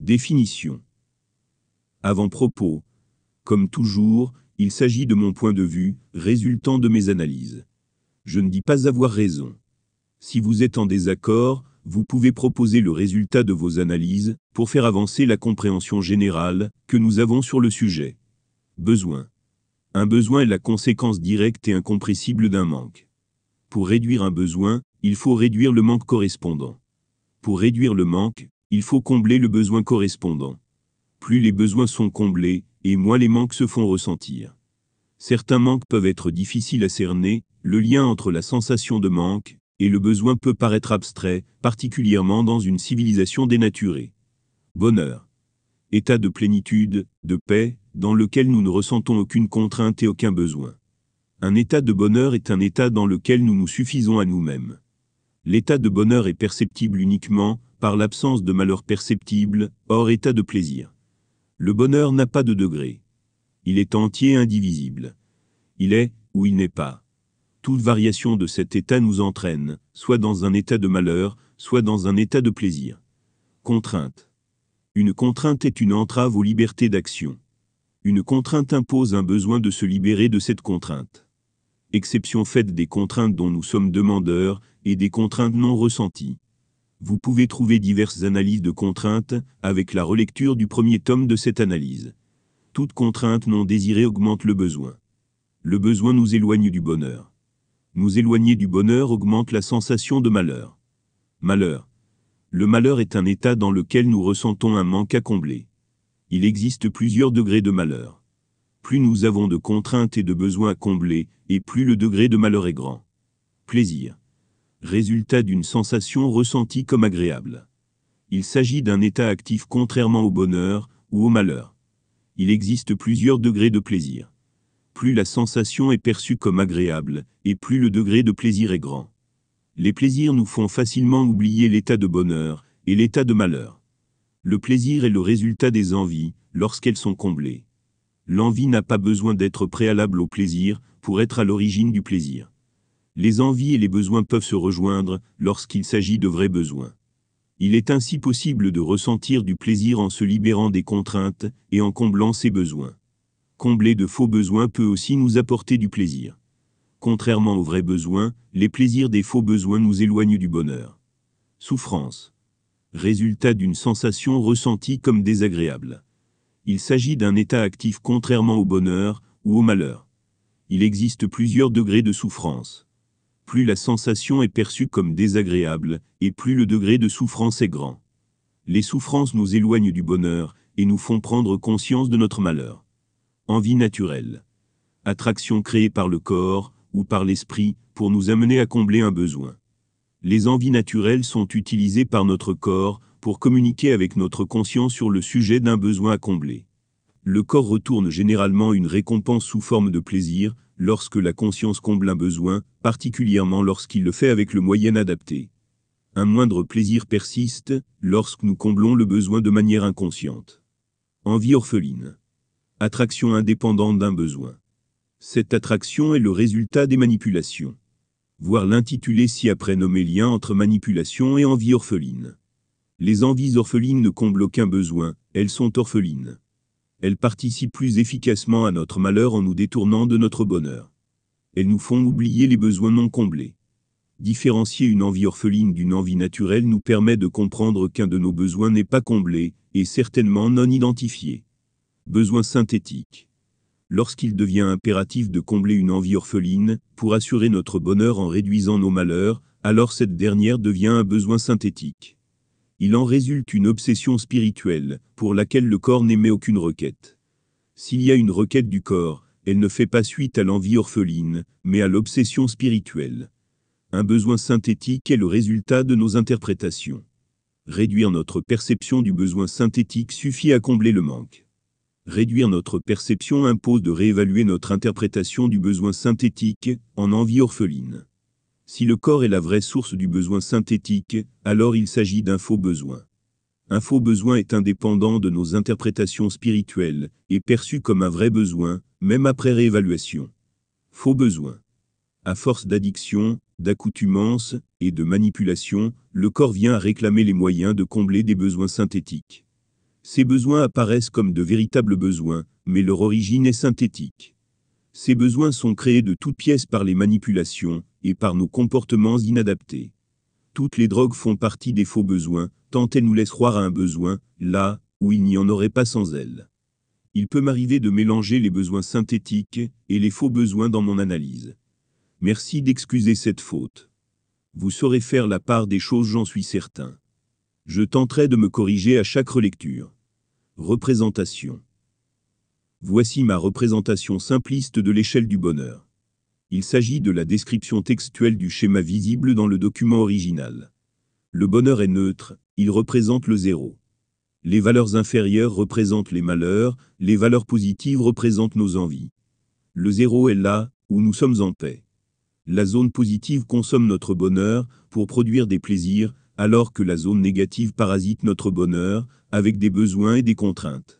Définition. Avant-propos. Comme toujours, il s'agit de mon point de vue, résultant de mes analyses. Je ne dis pas avoir raison. Si vous êtes en désaccord, vous pouvez proposer le résultat de vos analyses pour faire avancer la compréhension générale que nous avons sur le sujet. Besoin. Un besoin est la conséquence directe et incompressible d'un manque. Pour réduire un besoin, il faut réduire le manque correspondant. Pour réduire le manque, il faut combler le besoin correspondant. Plus les besoins sont comblés, et moins les manques se font ressentir. Certains manques peuvent être difficiles à cerner, le lien entre la sensation de manque et le besoin peut paraître abstrait, particulièrement dans une civilisation dénaturée. Bonheur. État de plénitude, de paix, dans lequel nous ne ressentons aucune contrainte et aucun besoin. Un état de bonheur est un état dans lequel nous nous suffisons à nous-mêmes. L'état de bonheur est perceptible uniquement par l'absence de malheur perceptible, hors état de plaisir. Le bonheur n'a pas de degré. Il est entier indivisible. Il est, ou il n'est pas. Toute variation de cet état nous entraîne, soit dans un état de malheur, soit dans un état de plaisir. Contrainte. Une contrainte est une entrave aux libertés d'action. Une contrainte impose un besoin de se libérer de cette contrainte. Exception faite des contraintes dont nous sommes demandeurs et des contraintes non ressenties. Vous pouvez trouver diverses analyses de contraintes avec la relecture du premier tome de cette analyse. Toute contrainte non désirée augmente le besoin. Le besoin nous éloigne du bonheur. Nous éloigner du bonheur augmente la sensation de malheur. Malheur. Le malheur est un état dans lequel nous ressentons un manque à combler. Il existe plusieurs degrés de malheur. Plus nous avons de contraintes et de besoins à combler, et plus le degré de malheur est grand. Plaisir. Résultat d'une sensation ressentie comme agréable. Il s'agit d'un état actif contrairement au bonheur ou au malheur. Il existe plusieurs degrés de plaisir. Plus la sensation est perçue comme agréable, et plus le degré de plaisir est grand. Les plaisirs nous font facilement oublier l'état de bonheur et l'état de malheur. Le plaisir est le résultat des envies, lorsqu'elles sont comblées. L'envie n'a pas besoin d'être préalable au plaisir pour être à l'origine du plaisir. Les envies et les besoins peuvent se rejoindre lorsqu'il s'agit de vrais besoins. Il est ainsi possible de ressentir du plaisir en se libérant des contraintes et en comblant ses besoins. Combler de faux besoins peut aussi nous apporter du plaisir. Contrairement aux vrais besoins, les plaisirs des faux besoins nous éloignent du bonheur. Souffrance. Résultat d'une sensation ressentie comme désagréable. Il s'agit d'un état actif contrairement au bonheur ou au malheur. Il existe plusieurs degrés de souffrance. Plus la sensation est perçue comme désagréable, et plus le degré de souffrance est grand. Les souffrances nous éloignent du bonheur, et nous font prendre conscience de notre malheur. Envie naturelle. Attraction créée par le corps, ou par l'esprit, pour nous amener à combler un besoin. Les envies naturelles sont utilisées par notre corps pour communiquer avec notre conscience sur le sujet d'un besoin à combler. Le corps retourne généralement une récompense sous forme de plaisir, lorsque la conscience comble un besoin, particulièrement lorsqu'il le fait avec le moyen adapté. Un moindre plaisir persiste, lorsque nous comblons le besoin de manière inconsciente. Envie orpheline. Attraction indépendante d'un besoin. Cette attraction est le résultat des manipulations. Voir l'intitulé ci-après nommé lien entre manipulation et envie orpheline. Les envies orphelines ne comblent aucun besoin, elles sont orphelines. Elles participent plus efficacement à notre malheur en nous détournant de notre bonheur. Elles nous font oublier les besoins non comblés. Différencier une envie orpheline d'une envie naturelle nous permet de comprendre qu'un de nos besoins n'est pas comblé, et certainement non identifié. Besoin synthétique. Lorsqu'il devient impératif de combler une envie orpheline, pour assurer notre bonheur en réduisant nos malheurs, alors cette dernière devient un besoin synthétique il en résulte une obsession spirituelle, pour laquelle le corps n'émet aucune requête. S'il y a une requête du corps, elle ne fait pas suite à l'envie orpheline, mais à l'obsession spirituelle. Un besoin synthétique est le résultat de nos interprétations. Réduire notre perception du besoin synthétique suffit à combler le manque. Réduire notre perception impose de réévaluer notre interprétation du besoin synthétique en envie orpheline. Si le corps est la vraie source du besoin synthétique, alors il s'agit d'un faux besoin. Un faux besoin est indépendant de nos interprétations spirituelles, et perçu comme un vrai besoin, même après réévaluation. Faux besoin. À force d'addiction, d'accoutumance et de manipulation, le corps vient à réclamer les moyens de combler des besoins synthétiques. Ces besoins apparaissent comme de véritables besoins, mais leur origine est synthétique. Ces besoins sont créés de toutes pièces par les manipulations et par nos comportements inadaptés. Toutes les drogues font partie des faux besoins, tant elles nous laissent croire à un besoin, là où il n'y en aurait pas sans elles. Il peut m'arriver de mélanger les besoins synthétiques et les faux besoins dans mon analyse. Merci d'excuser cette faute. Vous saurez faire la part des choses, j'en suis certain. Je tenterai de me corriger à chaque relecture. Représentation. Voici ma représentation simpliste de l'échelle du bonheur. Il s'agit de la description textuelle du schéma visible dans le document original. Le bonheur est neutre, il représente le zéro. Les valeurs inférieures représentent les malheurs, les valeurs positives représentent nos envies. Le zéro est là, où nous sommes en paix. La zone positive consomme notre bonheur pour produire des plaisirs, alors que la zone négative parasite notre bonheur, avec des besoins et des contraintes.